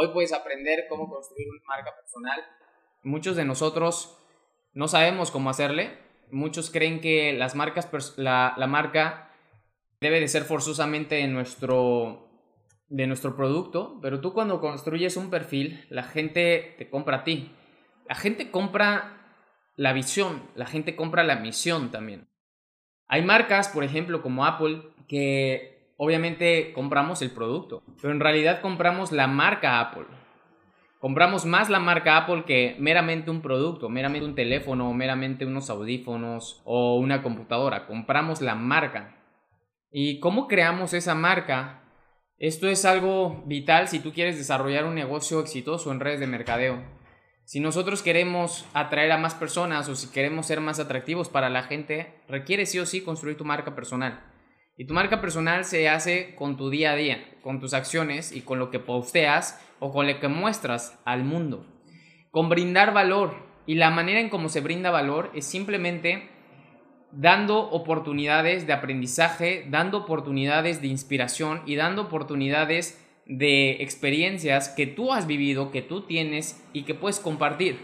Hoy puedes aprender cómo construir una marca personal. Muchos de nosotros no sabemos cómo hacerle. Muchos creen que las marcas, la, la marca debe de ser forzosamente en nuestro, de nuestro producto, pero tú cuando construyes un perfil, la gente te compra a ti. La gente compra la visión, la gente compra la misión también. Hay marcas, por ejemplo, como Apple, que obviamente compramos el producto, pero en realidad compramos la marca Apple. Compramos más la marca Apple que meramente un producto, meramente un teléfono, meramente unos audífonos o una computadora. Compramos la marca. ¿Y cómo creamos esa marca? Esto es algo vital si tú quieres desarrollar un negocio exitoso en redes de mercadeo. Si nosotros queremos atraer a más personas o si queremos ser más atractivos para la gente, requiere sí o sí construir tu marca personal. Y tu marca personal se hace con tu día a día, con tus acciones y con lo que posteas o con lo que muestras al mundo. Con brindar valor. Y la manera en cómo se brinda valor es simplemente dando oportunidades de aprendizaje, dando oportunidades de inspiración y dando oportunidades de experiencias que tú has vivido, que tú tienes y que puedes compartir.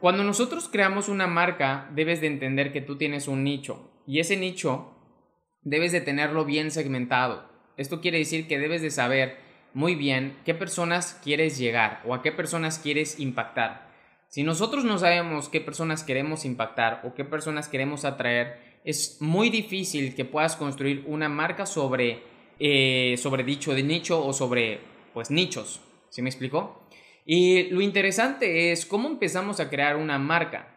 Cuando nosotros creamos una marca, debes de entender que tú tienes un nicho y ese nicho debes de tenerlo bien segmentado. Esto quiere decir que debes de saber muy bien qué personas quieres llegar o a qué personas quieres impactar. Si nosotros no sabemos qué personas queremos impactar o qué personas queremos atraer, es muy difícil que puedas construir una marca sobre, eh, sobre dicho de nicho o sobre pues nichos. ¿Sí me explicó? Y lo interesante es cómo empezamos a crear una marca.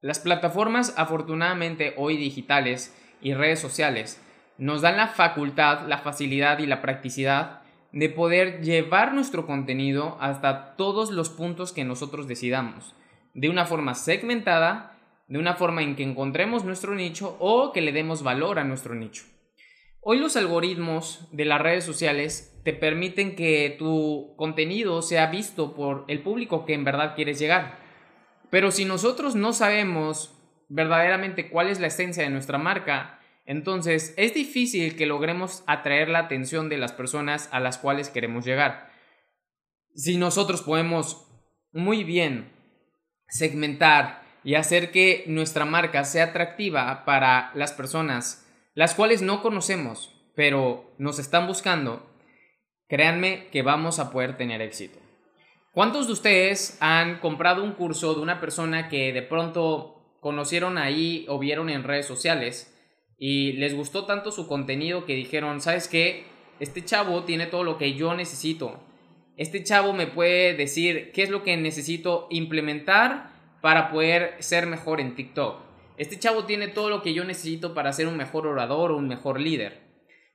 Las plataformas afortunadamente hoy digitales y redes sociales nos dan la facultad, la facilidad y la practicidad de poder llevar nuestro contenido hasta todos los puntos que nosotros decidamos, de una forma segmentada, de una forma en que encontremos nuestro nicho o que le demos valor a nuestro nicho. Hoy los algoritmos de las redes sociales te permiten que tu contenido sea visto por el público que en verdad quieres llegar. Pero si nosotros no sabemos verdaderamente cuál es la esencia de nuestra marca, entonces es difícil que logremos atraer la atención de las personas a las cuales queremos llegar. Si nosotros podemos muy bien segmentar y hacer que nuestra marca sea atractiva para las personas las cuales no conocemos, pero nos están buscando, créanme que vamos a poder tener éxito. ¿Cuántos de ustedes han comprado un curso de una persona que de pronto conocieron ahí o vieron en redes sociales y les gustó tanto su contenido que dijeron, ¿sabes qué? Este chavo tiene todo lo que yo necesito. Este chavo me puede decir qué es lo que necesito implementar para poder ser mejor en TikTok. Este chavo tiene todo lo que yo necesito para ser un mejor orador o un mejor líder.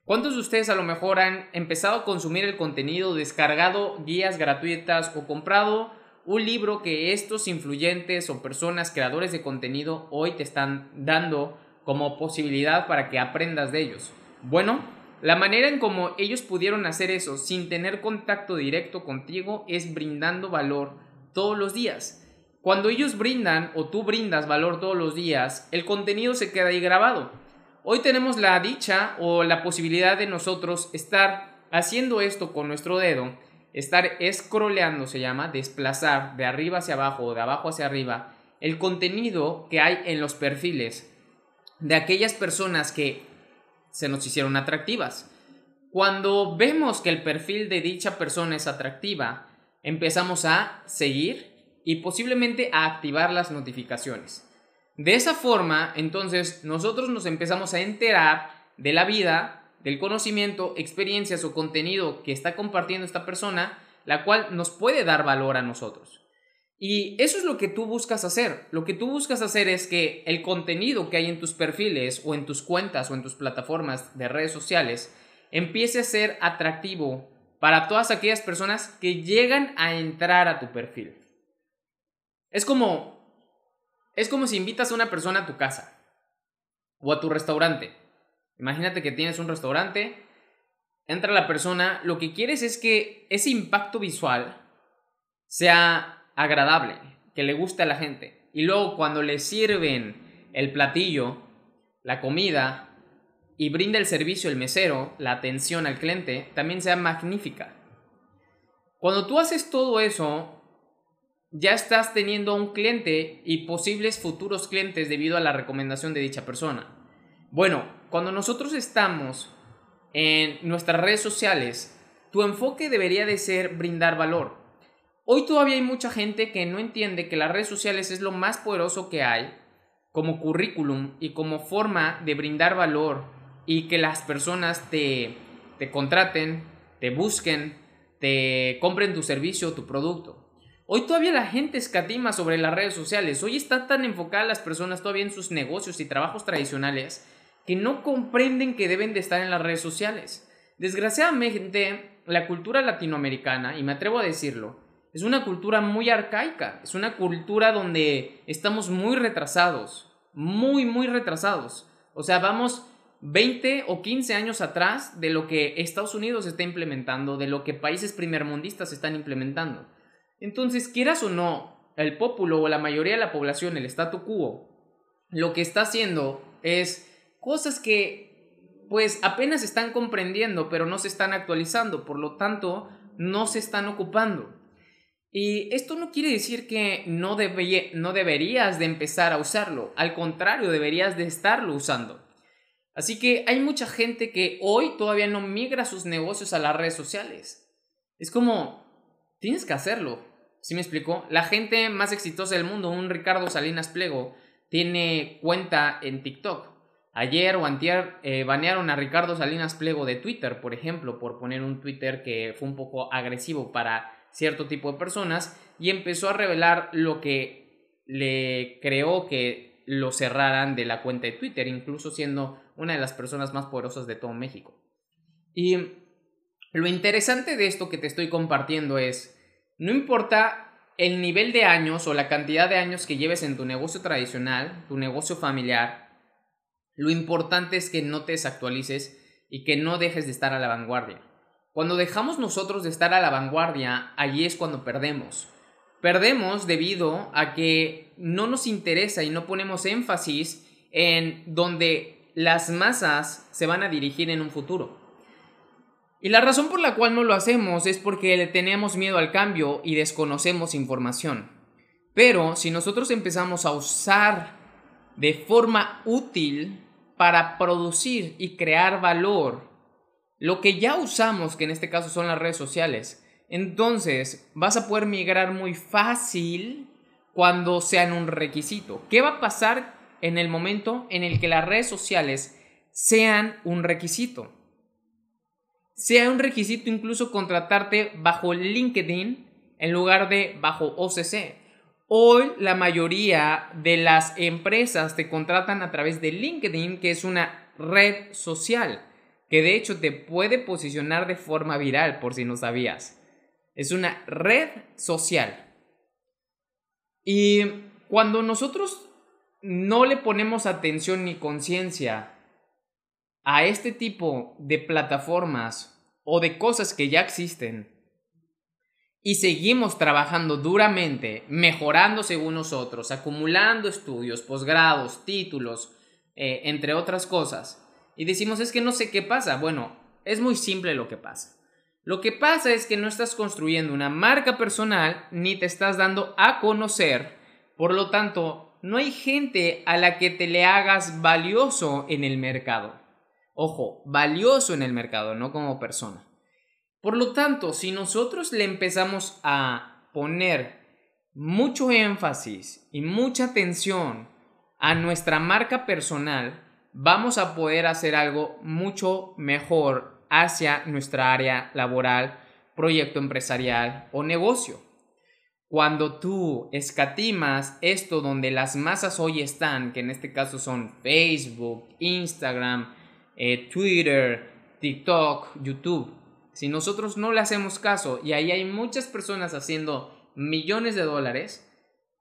¿Cuántos de ustedes a lo mejor han empezado a consumir el contenido, descargado guías gratuitas o comprado un libro que estos influyentes o personas creadores de contenido hoy te están dando como posibilidad para que aprendas de ellos. Bueno, la manera en cómo ellos pudieron hacer eso sin tener contacto directo contigo es brindando valor todos los días. Cuando ellos brindan o tú brindas valor todos los días, el contenido se queda ahí grabado. Hoy tenemos la dicha o la posibilidad de nosotros estar haciendo esto con nuestro dedo estar scrolleando se llama, desplazar de arriba hacia abajo o de abajo hacia arriba el contenido que hay en los perfiles de aquellas personas que se nos hicieron atractivas. Cuando vemos que el perfil de dicha persona es atractiva, empezamos a seguir y posiblemente a activar las notificaciones. De esa forma, entonces, nosotros nos empezamos a enterar de la vida, del conocimiento, experiencias o contenido que está compartiendo esta persona, la cual nos puede dar valor a nosotros. Y eso es lo que tú buscas hacer. Lo que tú buscas hacer es que el contenido que hay en tus perfiles o en tus cuentas o en tus plataformas de redes sociales empiece a ser atractivo para todas aquellas personas que llegan a entrar a tu perfil. Es como es como si invitas a una persona a tu casa o a tu restaurante. Imagínate que tienes un restaurante, entra la persona, lo que quieres es que ese impacto visual sea agradable, que le guste a la gente. Y luego cuando le sirven el platillo, la comida, y brinda el servicio el mesero, la atención al cliente, también sea magnífica. Cuando tú haces todo eso, ya estás teniendo un cliente y posibles futuros clientes debido a la recomendación de dicha persona. Bueno, cuando nosotros estamos en nuestras redes sociales, tu enfoque debería de ser brindar valor. Hoy todavía hay mucha gente que no entiende que las redes sociales es lo más poderoso que hay como currículum y como forma de brindar valor y que las personas te, te contraten, te busquen, te compren tu servicio o tu producto. Hoy todavía la gente escatima sobre las redes sociales. Hoy está tan enfocada las personas todavía en sus negocios y trabajos tradicionales que no comprenden que deben de estar en las redes sociales. Desgraciadamente, la cultura latinoamericana, y me atrevo a decirlo, es una cultura muy arcaica, es una cultura donde estamos muy retrasados, muy, muy retrasados. O sea, vamos 20 o 15 años atrás de lo que Estados Unidos está implementando, de lo que países primermundistas están implementando. Entonces, quieras o no, el pueblo o la mayoría de la población, el statu quo, lo que está haciendo es cosas que pues apenas están comprendiendo, pero no se están actualizando, por lo tanto, no se están ocupando. Y esto no quiere decir que no, no deberías de empezar a usarlo, al contrario, deberías de estarlo usando. Así que hay mucha gente que hoy todavía no migra sus negocios a las redes sociales. Es como, tienes que hacerlo. ¿Sí me explicó? La gente más exitosa del mundo, un Ricardo Salinas Plego, tiene cuenta en TikTok. Ayer o antier eh, banearon a Ricardo Salinas Plego de Twitter, por ejemplo, por poner un Twitter que fue un poco agresivo para cierto tipo de personas y empezó a revelar lo que le creó que lo cerraran de la cuenta de Twitter, incluso siendo una de las personas más poderosas de todo México. Y lo interesante de esto que te estoy compartiendo es, no importa el nivel de años o la cantidad de años que lleves en tu negocio tradicional, tu negocio familiar, lo importante es que no te desactualices y que no dejes de estar a la vanguardia. Cuando dejamos nosotros de estar a la vanguardia, allí es cuando perdemos. Perdemos debido a que no nos interesa y no ponemos énfasis en donde las masas se van a dirigir en un futuro. Y la razón por la cual no lo hacemos es porque le tenemos miedo al cambio y desconocemos información. Pero si nosotros empezamos a usar de forma útil para producir y crear valor lo que ya usamos, que en este caso son las redes sociales, entonces vas a poder migrar muy fácil cuando sean un requisito. ¿Qué va a pasar en el momento en el que las redes sociales sean un requisito. Sea un requisito incluso contratarte bajo LinkedIn en lugar de bajo OCC. Hoy la mayoría de las empresas te contratan a través de LinkedIn, que es una red social, que de hecho te puede posicionar de forma viral, por si no sabías. Es una red social. Y cuando nosotros no le ponemos atención ni conciencia a este tipo de plataformas o de cosas que ya existen y seguimos trabajando duramente, mejorando según nosotros, acumulando estudios, posgrados, títulos, eh, entre otras cosas, y decimos es que no sé qué pasa, bueno, es muy simple lo que pasa. Lo que pasa es que no estás construyendo una marca personal ni te estás dando a conocer, por lo tanto, no hay gente a la que te le hagas valioso en el mercado. Ojo, valioso en el mercado, no como persona. Por lo tanto, si nosotros le empezamos a poner mucho énfasis y mucha atención a nuestra marca personal, vamos a poder hacer algo mucho mejor hacia nuestra área laboral, proyecto empresarial o negocio. Cuando tú escatimas esto donde las masas hoy están, que en este caso son Facebook, Instagram, eh, Twitter, TikTok, YouTube, si nosotros no le hacemos caso y ahí hay muchas personas haciendo millones de dólares,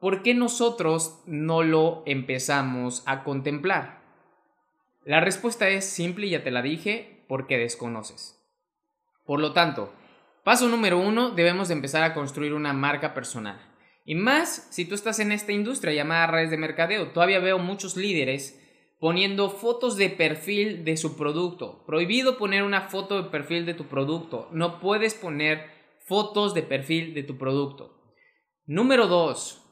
¿por qué nosotros no lo empezamos a contemplar? La respuesta es simple, ya te la dije, porque desconoces. Por lo tanto, paso número uno, debemos de empezar a construir una marca personal. Y más si tú estás en esta industria llamada redes de mercadeo. Todavía veo muchos líderes poniendo fotos de perfil de su producto. Prohibido poner una foto de perfil de tu producto. No puedes poner fotos de perfil de tu producto. Número dos,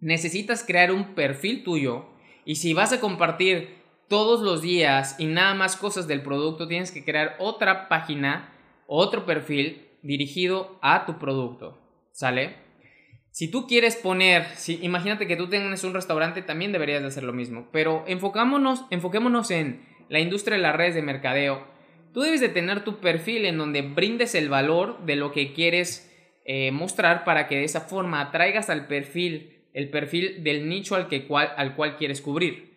necesitas crear un perfil tuyo y si vas a compartir todos los días y nada más cosas del producto, tienes que crear otra página, otro perfil dirigido a tu producto. ¿Sale? Si tú quieres poner, si, imagínate que tú tengas un restaurante, también deberías de hacer lo mismo. Pero enfocémonos, enfoquémonos en la industria de las redes de mercadeo. Tú debes de tener tu perfil en donde brindes el valor de lo que quieres eh, mostrar para que de esa forma atraigas al perfil, el perfil del nicho al, que cual, al cual quieres cubrir.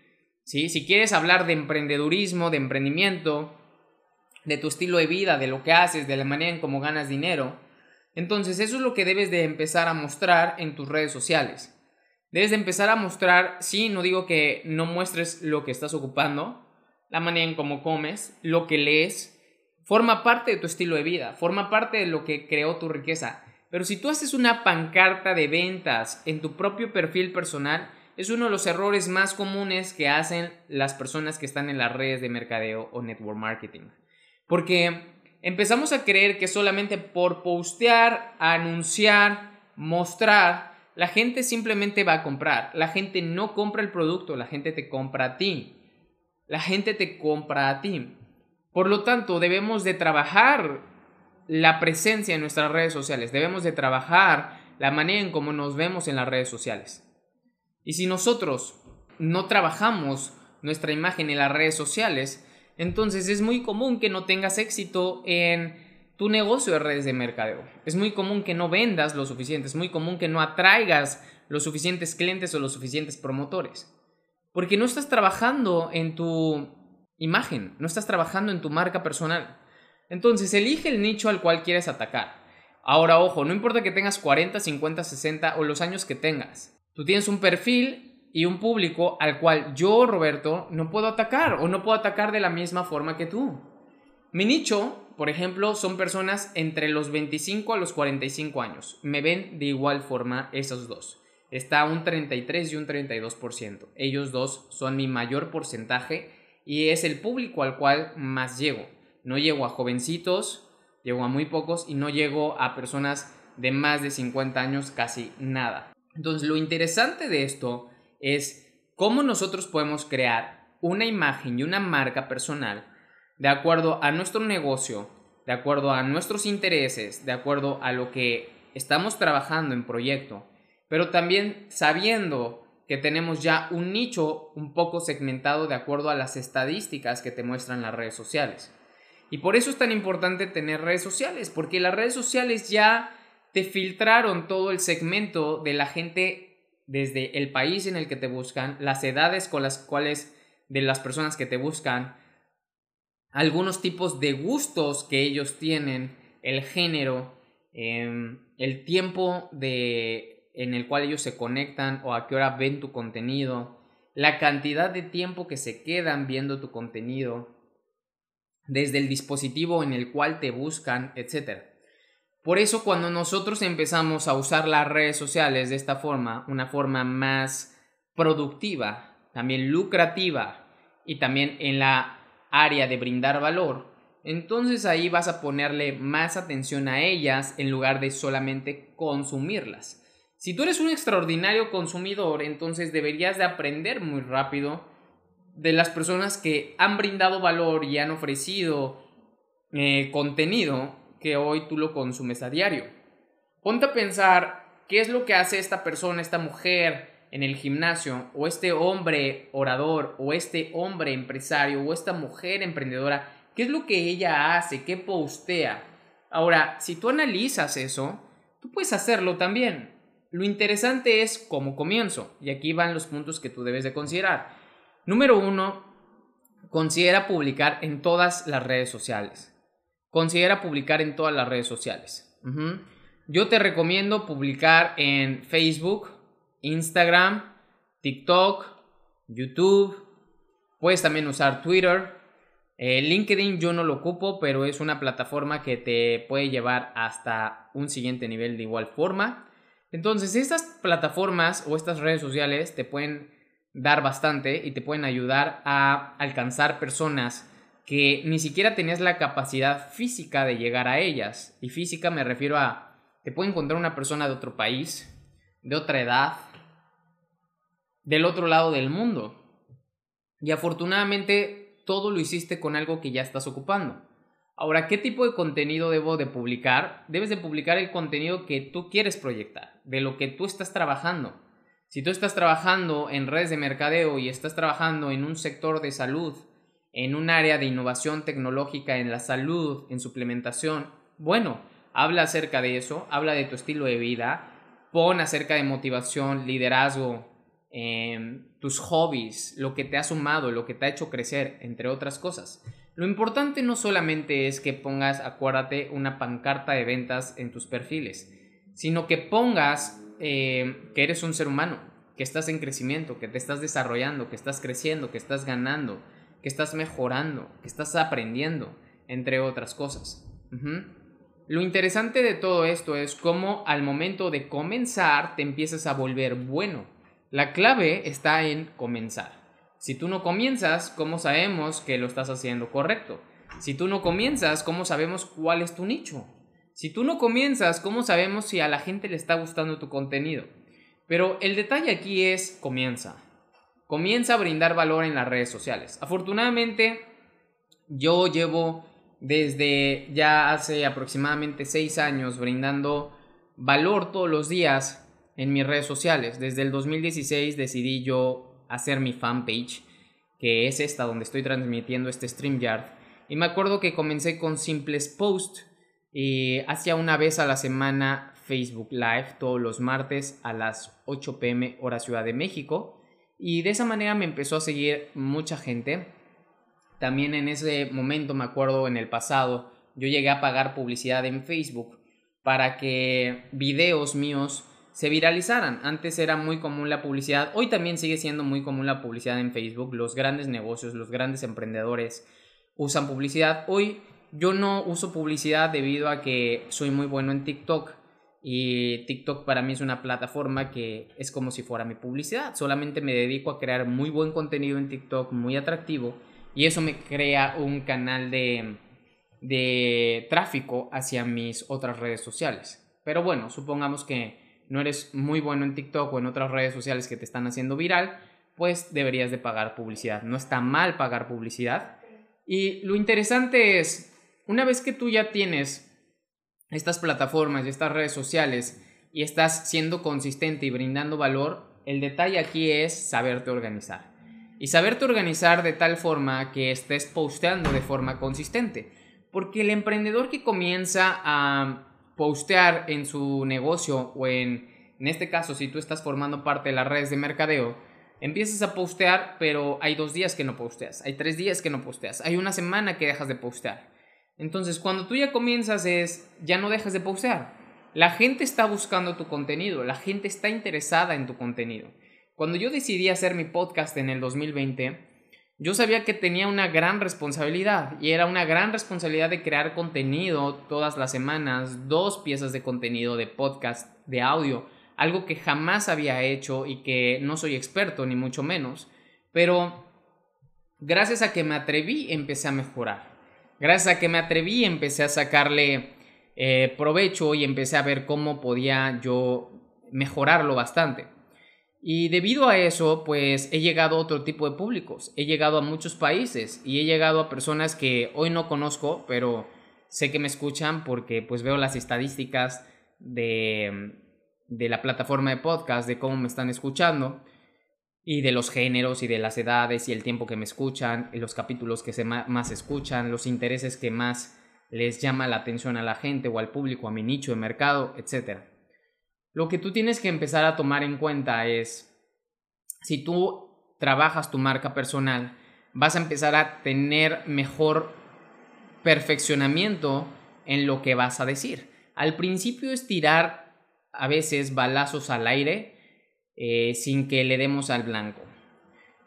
Si quieres hablar de emprendedurismo, de emprendimiento, de tu estilo de vida, de lo que haces, de la manera en cómo ganas dinero, entonces eso es lo que debes de empezar a mostrar en tus redes sociales. Debes de empezar a mostrar, sí, no digo que no muestres lo que estás ocupando, la manera en cómo comes, lo que lees, forma parte de tu estilo de vida, forma parte de lo que creó tu riqueza. Pero si tú haces una pancarta de ventas en tu propio perfil personal, es uno de los errores más comunes que hacen las personas que están en las redes de mercadeo o network marketing. Porque empezamos a creer que solamente por postear, anunciar, mostrar, la gente simplemente va a comprar. La gente no compra el producto, la gente te compra a ti. La gente te compra a ti. Por lo tanto, debemos de trabajar la presencia en nuestras redes sociales. Debemos de trabajar la manera en cómo nos vemos en las redes sociales. Y si nosotros no trabajamos nuestra imagen en las redes sociales, entonces es muy común que no tengas éxito en tu negocio de redes de mercadeo. Es muy común que no vendas lo suficiente, es muy común que no atraigas los suficientes clientes o los suficientes promotores. Porque no estás trabajando en tu imagen, no estás trabajando en tu marca personal. Entonces elige el nicho al cual quieres atacar. Ahora, ojo, no importa que tengas 40, 50, 60 o los años que tengas. Tú tienes un perfil y un público al cual yo, Roberto, no puedo atacar o no puedo atacar de la misma forma que tú. Mi nicho, por ejemplo, son personas entre los 25 a los 45 años. Me ven de igual forma esos dos. Está un 33 y un 32%. Ellos dos son mi mayor porcentaje y es el público al cual más llego. No llego a jovencitos, llego a muy pocos y no llego a personas de más de 50 años casi nada. Entonces, lo interesante de esto es cómo nosotros podemos crear una imagen y una marca personal de acuerdo a nuestro negocio, de acuerdo a nuestros intereses, de acuerdo a lo que estamos trabajando en proyecto, pero también sabiendo que tenemos ya un nicho un poco segmentado de acuerdo a las estadísticas que te muestran las redes sociales. Y por eso es tan importante tener redes sociales, porque las redes sociales ya te filtraron todo el segmento de la gente desde el país en el que te buscan, las edades con las cuales de las personas que te buscan, algunos tipos de gustos que ellos tienen, el género, em, el tiempo de, en el cual ellos se conectan o a qué hora ven tu contenido, la cantidad de tiempo que se quedan viendo tu contenido, desde el dispositivo en el cual te buscan, etc. Por eso cuando nosotros empezamos a usar las redes sociales de esta forma, una forma más productiva, también lucrativa y también en la área de brindar valor, entonces ahí vas a ponerle más atención a ellas en lugar de solamente consumirlas. Si tú eres un extraordinario consumidor, entonces deberías de aprender muy rápido de las personas que han brindado valor y han ofrecido eh, contenido que hoy tú lo consumes a diario. Ponte a pensar qué es lo que hace esta persona, esta mujer en el gimnasio, o este hombre orador, o este hombre empresario, o esta mujer emprendedora, qué es lo que ella hace, qué postea. Ahora, si tú analizas eso, tú puedes hacerlo también. Lo interesante es cómo comienzo, y aquí van los puntos que tú debes de considerar. Número uno, considera publicar en todas las redes sociales. Considera publicar en todas las redes sociales. Yo te recomiendo publicar en Facebook, Instagram, TikTok, YouTube. Puedes también usar Twitter. Eh, LinkedIn yo no lo ocupo, pero es una plataforma que te puede llevar hasta un siguiente nivel de igual forma. Entonces, estas plataformas o estas redes sociales te pueden dar bastante y te pueden ayudar a alcanzar personas que ni siquiera tenías la capacidad física de llegar a ellas. Y física me refiero a, te puede encontrar una persona de otro país, de otra edad, del otro lado del mundo. Y afortunadamente todo lo hiciste con algo que ya estás ocupando. Ahora, ¿qué tipo de contenido debo de publicar? Debes de publicar el contenido que tú quieres proyectar, de lo que tú estás trabajando. Si tú estás trabajando en redes de mercadeo y estás trabajando en un sector de salud, en un área de innovación tecnológica en la salud, en suplementación, bueno, habla acerca de eso, habla de tu estilo de vida, pon acerca de motivación, liderazgo, em, tus hobbies, lo que te ha sumado, lo que te ha hecho crecer, entre otras cosas. Lo importante no solamente es que pongas, acuérdate, una pancarta de ventas en tus perfiles, sino que pongas eh, que eres un ser humano, que estás en crecimiento, que te estás desarrollando, que estás creciendo, que estás ganando, que estás mejorando, que estás aprendiendo, entre otras cosas. Lo interesante de todo esto es cómo al momento de comenzar te empiezas a volver bueno. La clave está en comenzar. Si tú no comienzas, ¿cómo sabemos que lo estás haciendo correcto? Si tú no comienzas, ¿cómo sabemos cuál es tu nicho? Si tú no comienzas, ¿cómo sabemos si a la gente le está gustando tu contenido? Pero el detalle aquí es comienza. Comienza a brindar valor en las redes sociales. Afortunadamente, yo llevo desde ya hace aproximadamente seis años brindando valor todos los días en mis redes sociales. Desde el 2016 decidí yo hacer mi fanpage, que es esta donde estoy transmitiendo este StreamYard. Y me acuerdo que comencé con simples posts eh, hacía una vez a la semana Facebook Live todos los martes a las 8 pm hora Ciudad de México. Y de esa manera me empezó a seguir mucha gente. También en ese momento, me acuerdo en el pasado, yo llegué a pagar publicidad en Facebook para que videos míos se viralizaran. Antes era muy común la publicidad, hoy también sigue siendo muy común la publicidad en Facebook. Los grandes negocios, los grandes emprendedores usan publicidad. Hoy yo no uso publicidad debido a que soy muy bueno en TikTok. Y TikTok para mí es una plataforma que es como si fuera mi publicidad. Solamente me dedico a crear muy buen contenido en TikTok, muy atractivo. Y eso me crea un canal de, de tráfico hacia mis otras redes sociales. Pero bueno, supongamos que no eres muy bueno en TikTok o en otras redes sociales que te están haciendo viral, pues deberías de pagar publicidad. No está mal pagar publicidad. Y lo interesante es, una vez que tú ya tienes estas plataformas y estas redes sociales y estás siendo consistente y brindando valor, el detalle aquí es saberte organizar. Y saberte organizar de tal forma que estés posteando de forma consistente. Porque el emprendedor que comienza a postear en su negocio o en, en este caso, si tú estás formando parte de las redes de mercadeo, empiezas a postear, pero hay dos días que no posteas, hay tres días que no posteas, hay una semana que dejas de postear. Entonces, cuando tú ya comienzas es, ya no dejas de postear. La gente está buscando tu contenido, la gente está interesada en tu contenido. Cuando yo decidí hacer mi podcast en el 2020, yo sabía que tenía una gran responsabilidad y era una gran responsabilidad de crear contenido todas las semanas, dos piezas de contenido de podcast, de audio, algo que jamás había hecho y que no soy experto ni mucho menos, pero gracias a que me atreví empecé a mejorar. Gracias a que me atreví, empecé a sacarle eh, provecho y empecé a ver cómo podía yo mejorarlo bastante. Y debido a eso, pues he llegado a otro tipo de públicos, he llegado a muchos países y he llegado a personas que hoy no conozco, pero sé que me escuchan porque pues veo las estadísticas de, de la plataforma de podcast, de cómo me están escuchando y de los géneros y de las edades y el tiempo que me escuchan, y los capítulos que se más escuchan, los intereses que más les llama la atención a la gente o al público, a mi nicho de mercado, etc. Lo que tú tienes que empezar a tomar en cuenta es, si tú trabajas tu marca personal, vas a empezar a tener mejor perfeccionamiento en lo que vas a decir. Al principio es tirar a veces balazos al aire eh, sin que le demos al blanco.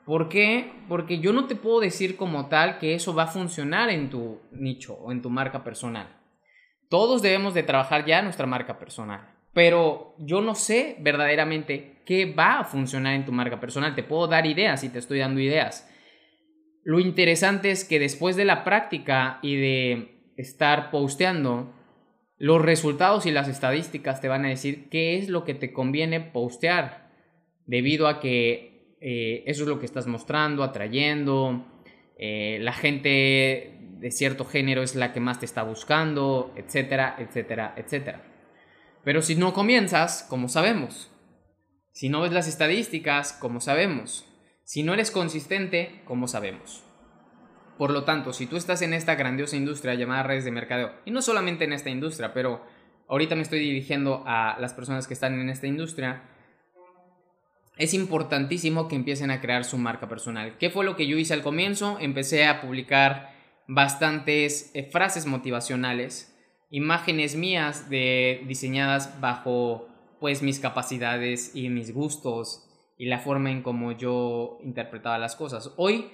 ¿Por qué? Porque yo no te puedo decir como tal que eso va a funcionar en tu nicho o en tu marca personal. Todos debemos de trabajar ya nuestra marca personal, pero yo no sé verdaderamente qué va a funcionar en tu marca personal. Te puedo dar ideas y te estoy dando ideas. Lo interesante es que después de la práctica y de estar posteando, los resultados y las estadísticas te van a decir qué es lo que te conviene postear debido a que eh, eso es lo que estás mostrando, atrayendo, eh, la gente de cierto género es la que más te está buscando, etcétera, etcétera, etcétera. Pero si no comienzas, como sabemos, si no ves las estadísticas, como sabemos, si no eres consistente, como sabemos. Por lo tanto, si tú estás en esta grandiosa industria llamada redes de mercadeo, y no solamente en esta industria, pero ahorita me estoy dirigiendo a las personas que están en esta industria, es importantísimo que empiecen a crear su marca personal. ¿Qué fue lo que yo hice al comienzo? Empecé a publicar bastantes eh, frases motivacionales, imágenes mías de, diseñadas bajo pues mis capacidades y mis gustos y la forma en cómo yo interpretaba las cosas. Hoy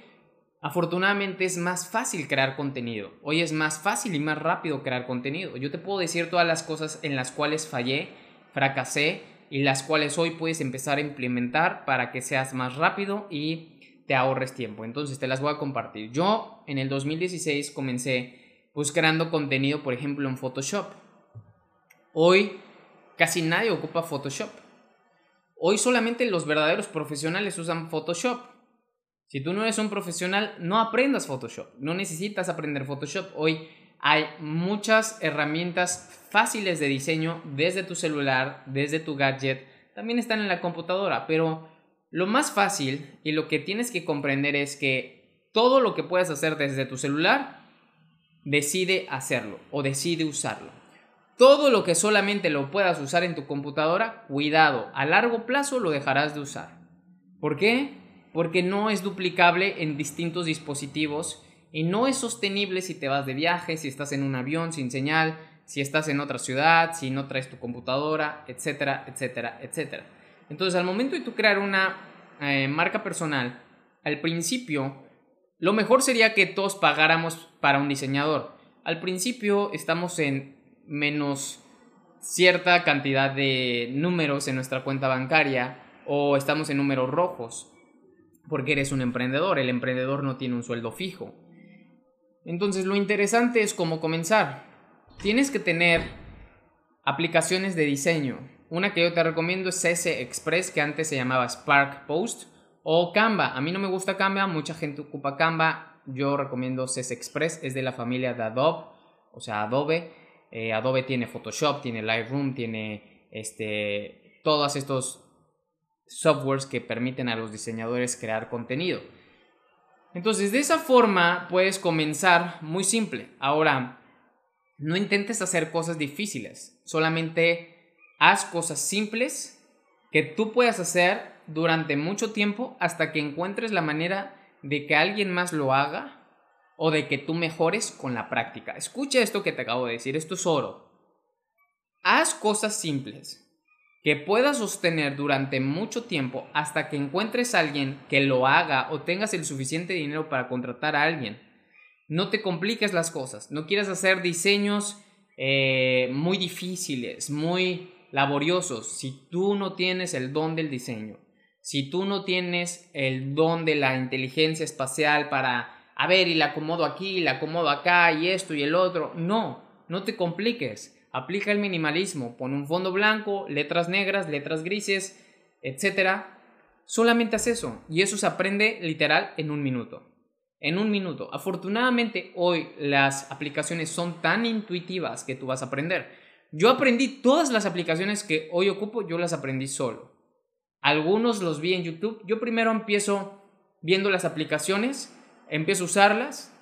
afortunadamente es más fácil crear contenido. Hoy es más fácil y más rápido crear contenido. Yo te puedo decir todas las cosas en las cuales fallé, fracasé y las cuales hoy puedes empezar a implementar para que seas más rápido y te ahorres tiempo. Entonces te las voy a compartir. Yo en el 2016 comencé pues creando contenido, por ejemplo, en Photoshop. Hoy casi nadie ocupa Photoshop. Hoy solamente los verdaderos profesionales usan Photoshop. Si tú no eres un profesional, no aprendas Photoshop. No necesitas aprender Photoshop. Hoy hay muchas herramientas fáciles de diseño desde tu celular, desde tu gadget, también están en la computadora, pero lo más fácil y lo que tienes que comprender es que todo lo que puedas hacer desde tu celular, decide hacerlo o decide usarlo. Todo lo que solamente lo puedas usar en tu computadora, cuidado, a largo plazo lo dejarás de usar. ¿Por qué? Porque no es duplicable en distintos dispositivos y no es sostenible si te vas de viaje, si estás en un avión sin señal, si estás en otra ciudad, si no traes tu computadora, etcétera, etcétera, etcétera. Entonces, al momento de tú crear una eh, marca personal, al principio, lo mejor sería que todos pagáramos para un diseñador. Al principio estamos en menos cierta cantidad de números en nuestra cuenta bancaria o estamos en números rojos porque eres un emprendedor. El emprendedor no tiene un sueldo fijo. Entonces lo interesante es cómo comenzar. Tienes que tener aplicaciones de diseño. Una que yo te recomiendo es CS Express, que antes se llamaba Spark Post, o Canva. A mí no me gusta Canva, mucha gente ocupa Canva. Yo recomiendo CS Express, es de la familia de Adobe, o sea, Adobe. Eh, Adobe tiene Photoshop, tiene Lightroom, tiene este, todos estos softwares que permiten a los diseñadores crear contenido. Entonces, de esa forma puedes comenzar muy simple. Ahora, no intentes hacer cosas difíciles, solamente haz cosas simples que tú puedas hacer durante mucho tiempo hasta que encuentres la manera de que alguien más lo haga o de que tú mejores con la práctica. Escucha esto que te acabo de decir, esto es oro. Haz cosas simples que puedas sostener durante mucho tiempo hasta que encuentres a alguien que lo haga o tengas el suficiente dinero para contratar a alguien. No te compliques las cosas, no quieras hacer diseños eh, muy difíciles, muy laboriosos, si tú no tienes el don del diseño, si tú no tienes el don de la inteligencia espacial para, a ver, y la acomodo aquí, y la acomodo acá, y esto y el otro, no, no te compliques. Aplica el minimalismo, pon un fondo blanco, letras negras, letras grises, etc. Solamente haz eso y eso se aprende literal en un minuto. En un minuto. Afortunadamente hoy las aplicaciones son tan intuitivas que tú vas a aprender. Yo aprendí todas las aplicaciones que hoy ocupo, yo las aprendí solo. Algunos los vi en YouTube. Yo primero empiezo viendo las aplicaciones, empiezo a usarlas.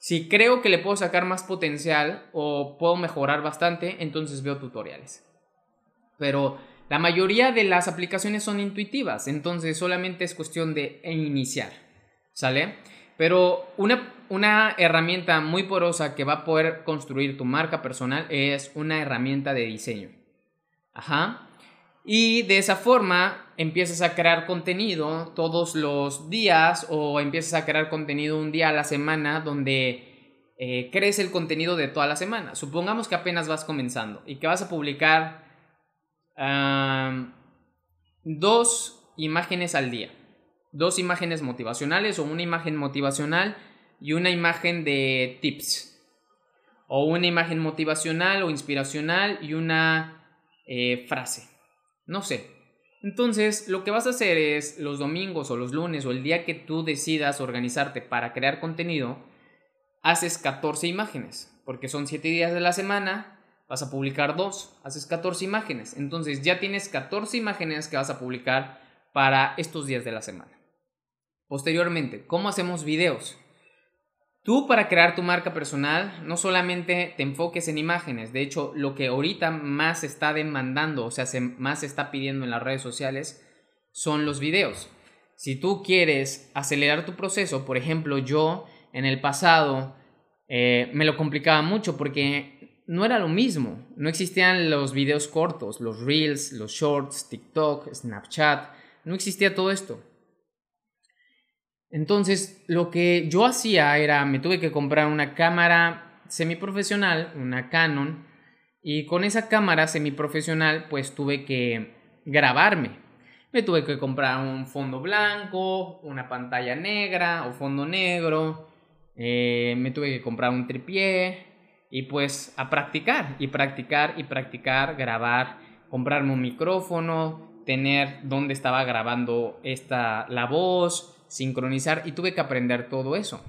Si creo que le puedo sacar más potencial o puedo mejorar bastante, entonces veo tutoriales. Pero la mayoría de las aplicaciones son intuitivas, entonces solamente es cuestión de iniciar, ¿sale? Pero una, una herramienta muy porosa que va a poder construir tu marca personal es una herramienta de diseño. Ajá. Y de esa forma empiezas a crear contenido todos los días o empiezas a crear contenido un día a la semana donde eh, crees el contenido de toda la semana. Supongamos que apenas vas comenzando y que vas a publicar dos imágenes al día. Dos imágenes motivacionales o una imagen motivacional y una imagen de tips. O una imagen motivacional o inspiracional y una eh, frase. No sé. Entonces, lo que vas a hacer es los domingos o los lunes o el día que tú decidas organizarte para crear contenido, haces 14 imágenes, porque son 7 días de la semana, vas a publicar dos, haces 14 imágenes. Entonces ya tienes 14 imágenes que vas a publicar para estos días de la semana. Posteriormente, ¿cómo hacemos videos? Tú para crear tu marca personal no solamente te enfoques en imágenes, de hecho lo que ahorita más está demandando, o sea, se más está pidiendo en las redes sociales son los videos. Si tú quieres acelerar tu proceso, por ejemplo, yo en el pasado eh, me lo complicaba mucho porque no era lo mismo. No existían los videos cortos, los reels, los shorts, TikTok, Snapchat. No existía todo esto. Entonces, lo que yo hacía era, me tuve que comprar una cámara semiprofesional, una Canon, y con esa cámara semiprofesional, pues tuve que grabarme. Me tuve que comprar un fondo blanco, una pantalla negra o fondo negro. Eh, me tuve que comprar un tripié, y pues a practicar y practicar y practicar, grabar, comprarme un micrófono, tener dónde estaba grabando esta la voz, sincronizar y tuve que aprender todo eso.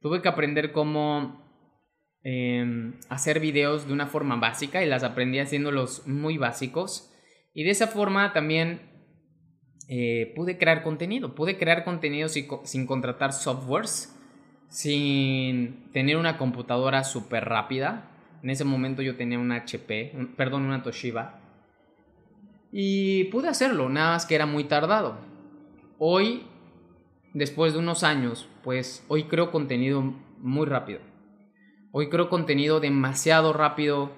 Tuve que aprender cómo em, hacer videos de una forma básica y las aprendí haciéndolos muy básicos y de esa forma también eh, pude crear contenido, pude crear contenido sin, contratar softwares sin tener una computadora súper rápida. En ese momento yo tenía una HP, perdón, una Toshiba. Y pude hacerlo, nada más que era muy tardado. Hoy, después de unos años, pues hoy creo contenido muy rápido. Hoy creo contenido demasiado rápido,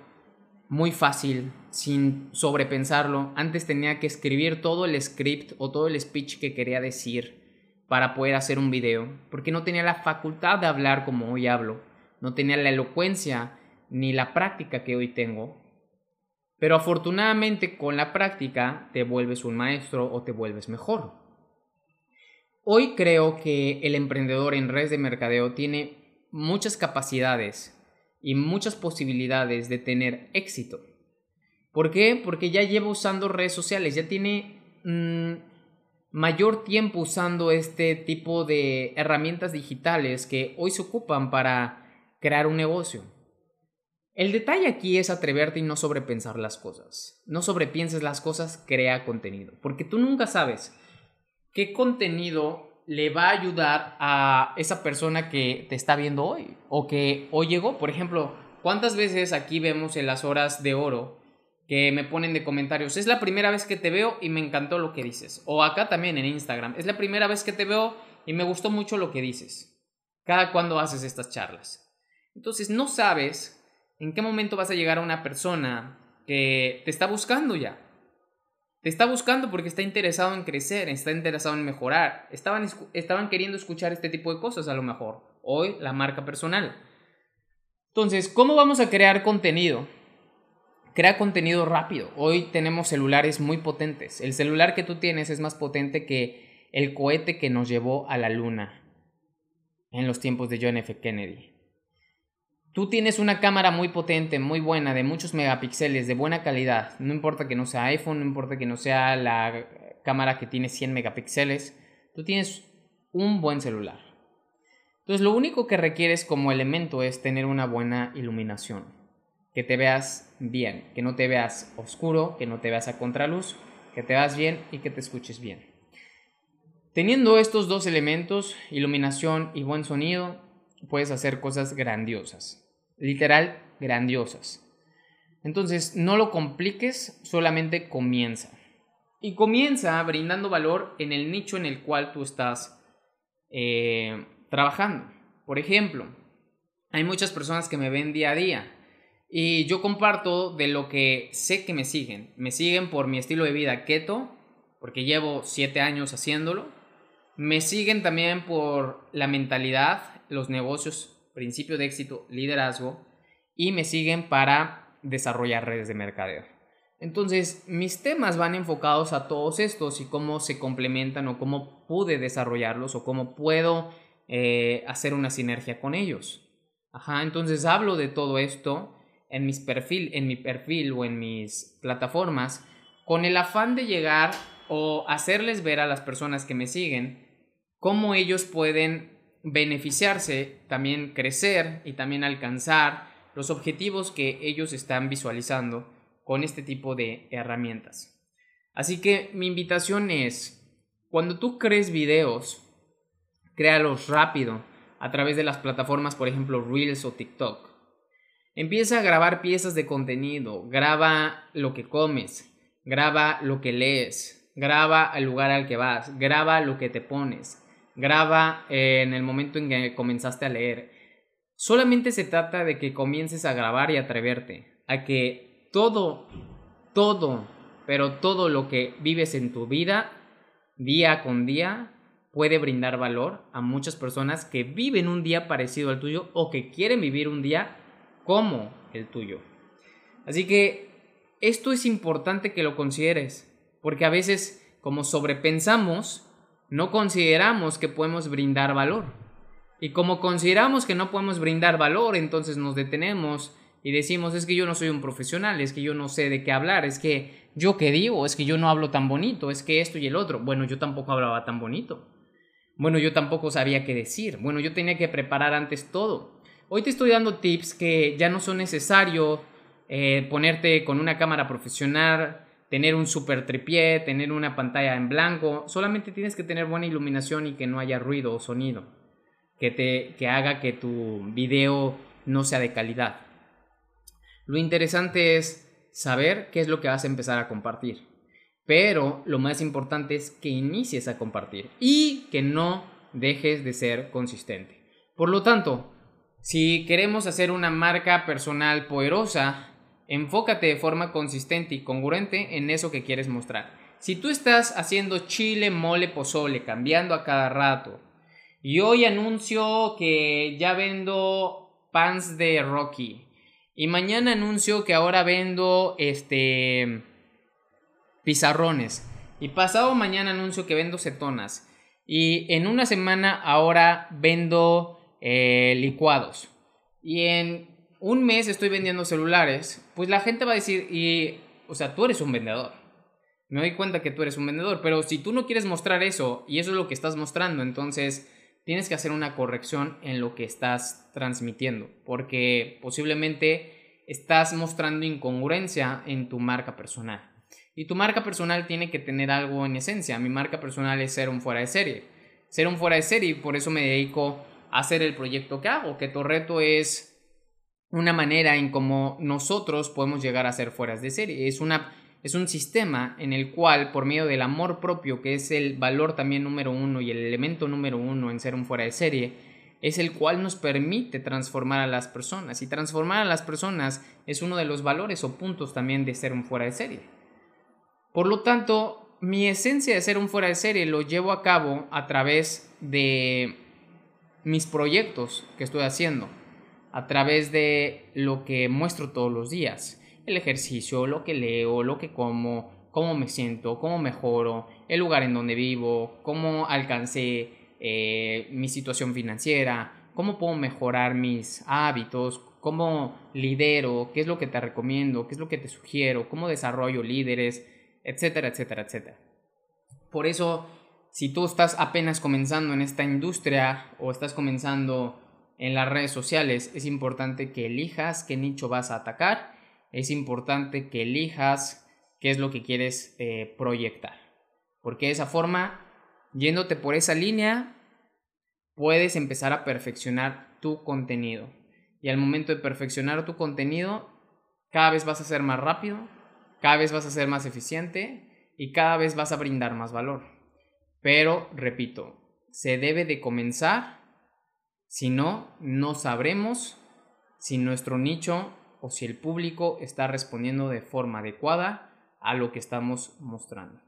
muy fácil, sin sobrepensarlo. Antes tenía que escribir todo el script o todo el speech que quería decir para poder hacer un video, porque no tenía la facultad de hablar como hoy hablo, no tenía la elocuencia ni la práctica que hoy tengo. Pero afortunadamente con la práctica te vuelves un maestro o te vuelves mejor. Hoy creo que el emprendedor en redes de mercadeo tiene muchas capacidades y muchas posibilidades de tener éxito. ¿Por qué? Porque ya lleva usando redes sociales, ya tiene mm, mayor tiempo usando este tipo de herramientas digitales que hoy se ocupan para crear un negocio. El detalle aquí es atreverte y no sobrepensar las cosas. No sobrepienses las cosas, crea contenido. Porque tú nunca sabes qué contenido le va a ayudar a esa persona que te está viendo hoy o que hoy llegó. Por ejemplo, ¿cuántas veces aquí vemos en las horas de oro que me ponen de comentarios, es la primera vez que te veo y me encantó lo que dices. O acá también en Instagram, es la primera vez que te veo y me gustó mucho lo que dices. Cada cuando haces estas charlas. Entonces no sabes en qué momento vas a llegar a una persona que te está buscando ya. Te está buscando porque está interesado en crecer, está interesado en mejorar. Estaban, estaban queriendo escuchar este tipo de cosas a lo mejor. Hoy la marca personal. Entonces, ¿cómo vamos a crear contenido? Crea contenido rápido. Hoy tenemos celulares muy potentes. El celular que tú tienes es más potente que el cohete que nos llevó a la luna en los tiempos de John F. Kennedy. Tú tienes una cámara muy potente, muy buena, de muchos megapíxeles, de buena calidad. No importa que no sea iPhone, no importa que no sea la cámara que tiene 100 megapíxeles, tú tienes un buen celular. Entonces lo único que requieres como elemento es tener una buena iluminación, que te veas bien, que no te veas oscuro, que no te veas a contraluz, que te veas bien y que te escuches bien. Teniendo estos dos elementos, iluminación y buen sonido, puedes hacer cosas grandiosas, literal grandiosas. Entonces, no lo compliques, solamente comienza. Y comienza brindando valor en el nicho en el cual tú estás eh, trabajando. Por ejemplo, hay muchas personas que me ven día a día y yo comparto de lo que sé que me siguen. Me siguen por mi estilo de vida keto, porque llevo siete años haciéndolo. Me siguen también por la mentalidad, los negocios, principio de éxito, liderazgo. Y me siguen para desarrollar redes de mercadeo. Entonces, mis temas van enfocados a todos estos y cómo se complementan o cómo pude desarrollarlos o cómo puedo eh, hacer una sinergia con ellos. Ajá, entonces hablo de todo esto en, mis perfil, en mi perfil o en mis plataformas con el afán de llegar o hacerles ver a las personas que me siguen cómo ellos pueden beneficiarse, también crecer y también alcanzar los objetivos que ellos están visualizando con este tipo de herramientas. Así que mi invitación es, cuando tú crees videos, créalos rápido a través de las plataformas, por ejemplo, Reels o TikTok. Empieza a grabar piezas de contenido, graba lo que comes, graba lo que lees, graba el lugar al que vas, graba lo que te pones, graba eh, en el momento en que comenzaste a leer. Solamente se trata de que comiences a grabar y atreverte, a que todo, todo, pero todo lo que vives en tu vida, día con día, puede brindar valor a muchas personas que viven un día parecido al tuyo o que quieren vivir un día como el tuyo. Así que esto es importante que lo consideres, porque a veces como sobrepensamos, no consideramos que podemos brindar valor. Y como consideramos que no podemos brindar valor, entonces nos detenemos y decimos, es que yo no soy un profesional, es que yo no sé de qué hablar, es que yo qué digo, es que yo no hablo tan bonito, es que esto y el otro. Bueno, yo tampoco hablaba tan bonito. Bueno, yo tampoco sabía qué decir. Bueno, yo tenía que preparar antes todo. Hoy te estoy dando tips que ya no son necesario eh, ponerte con una cámara profesional, tener un super tripié, tener una pantalla en blanco. Solamente tienes que tener buena iluminación y que no haya ruido o sonido que, te, que haga que tu video no sea de calidad. Lo interesante es saber qué es lo que vas a empezar a compartir. Pero lo más importante es que inicies a compartir y que no dejes de ser consistente. Por lo tanto, si queremos hacer una marca personal poderosa, enfócate de forma consistente y congruente en eso que quieres mostrar. Si tú estás haciendo chile, mole, pozole, cambiando a cada rato, y hoy anuncio que ya vendo pants de Rocky, y mañana anuncio que ahora vendo este pizarrones. Y pasado mañana anuncio que vendo cetonas. Y en una semana ahora vendo eh, licuados. Y en un mes estoy vendiendo celulares. Pues la gente va a decir, y, o sea, tú eres un vendedor. Me doy cuenta que tú eres un vendedor. Pero si tú no quieres mostrar eso y eso es lo que estás mostrando, entonces tienes que hacer una corrección en lo que estás transmitiendo, porque posiblemente estás mostrando incongruencia en tu marca personal. Y tu marca personal tiene que tener algo en esencia. Mi marca personal es ser un fuera de serie. Ser un fuera de serie por eso me dedico a hacer el proyecto que hago, que tu reto es una manera en cómo nosotros podemos llegar a ser fuera de serie. Es una es un sistema en el cual, por medio del amor propio, que es el valor también número uno y el elemento número uno en ser un fuera de serie, es el cual nos permite transformar a las personas. Y transformar a las personas es uno de los valores o puntos también de ser un fuera de serie. Por lo tanto, mi esencia de ser un fuera de serie lo llevo a cabo a través de mis proyectos que estoy haciendo, a través de lo que muestro todos los días el ejercicio, lo que leo, lo que como, cómo me siento, cómo mejoro, el lugar en donde vivo, cómo alcancé eh, mi situación financiera, cómo puedo mejorar mis hábitos, cómo lidero, qué es lo que te recomiendo, qué es lo que te sugiero, cómo desarrollo líderes, etcétera, etcétera, etcétera. Por eso, si tú estás apenas comenzando en esta industria o estás comenzando en las redes sociales, es importante que elijas qué nicho vas a atacar, es importante que elijas qué es lo que quieres eh, proyectar. Porque de esa forma, yéndote por esa línea, puedes empezar a perfeccionar tu contenido. Y al momento de perfeccionar tu contenido, cada vez vas a ser más rápido, cada vez vas a ser más eficiente y cada vez vas a brindar más valor. Pero, repito, se debe de comenzar, si no, no sabremos si nuestro nicho o si el público está respondiendo de forma adecuada a lo que estamos mostrando.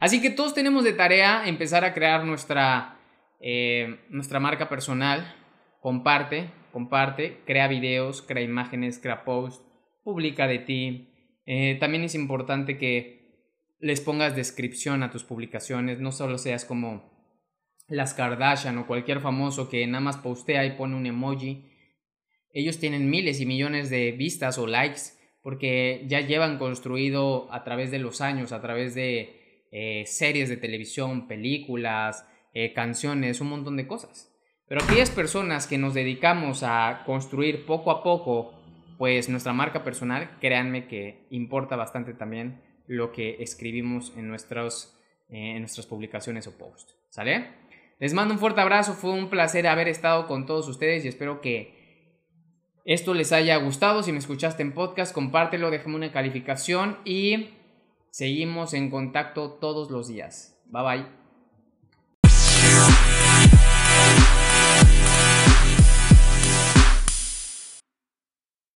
Así que todos tenemos de tarea empezar a crear nuestra, eh, nuestra marca personal. Comparte, comparte, crea videos, crea imágenes, crea posts, publica de ti. Eh, también es importante que les pongas descripción a tus publicaciones, no solo seas como las Kardashian o cualquier famoso que nada más postea y pone un emoji. Ellos tienen miles y millones de vistas o likes porque ya llevan construido a través de los años, a través de eh, series de televisión, películas, eh, canciones, un montón de cosas. Pero aquellas personas que nos dedicamos a construir poco a poco pues nuestra marca personal, créanme que importa bastante también lo que escribimos en, nuestros, eh, en nuestras publicaciones o posts. ¿Sale? Les mando un fuerte abrazo, fue un placer haber estado con todos ustedes y espero que esto les haya gustado. Si me escuchaste en podcast, compártelo, déjame una calificación y seguimos en contacto todos los días. Bye bye.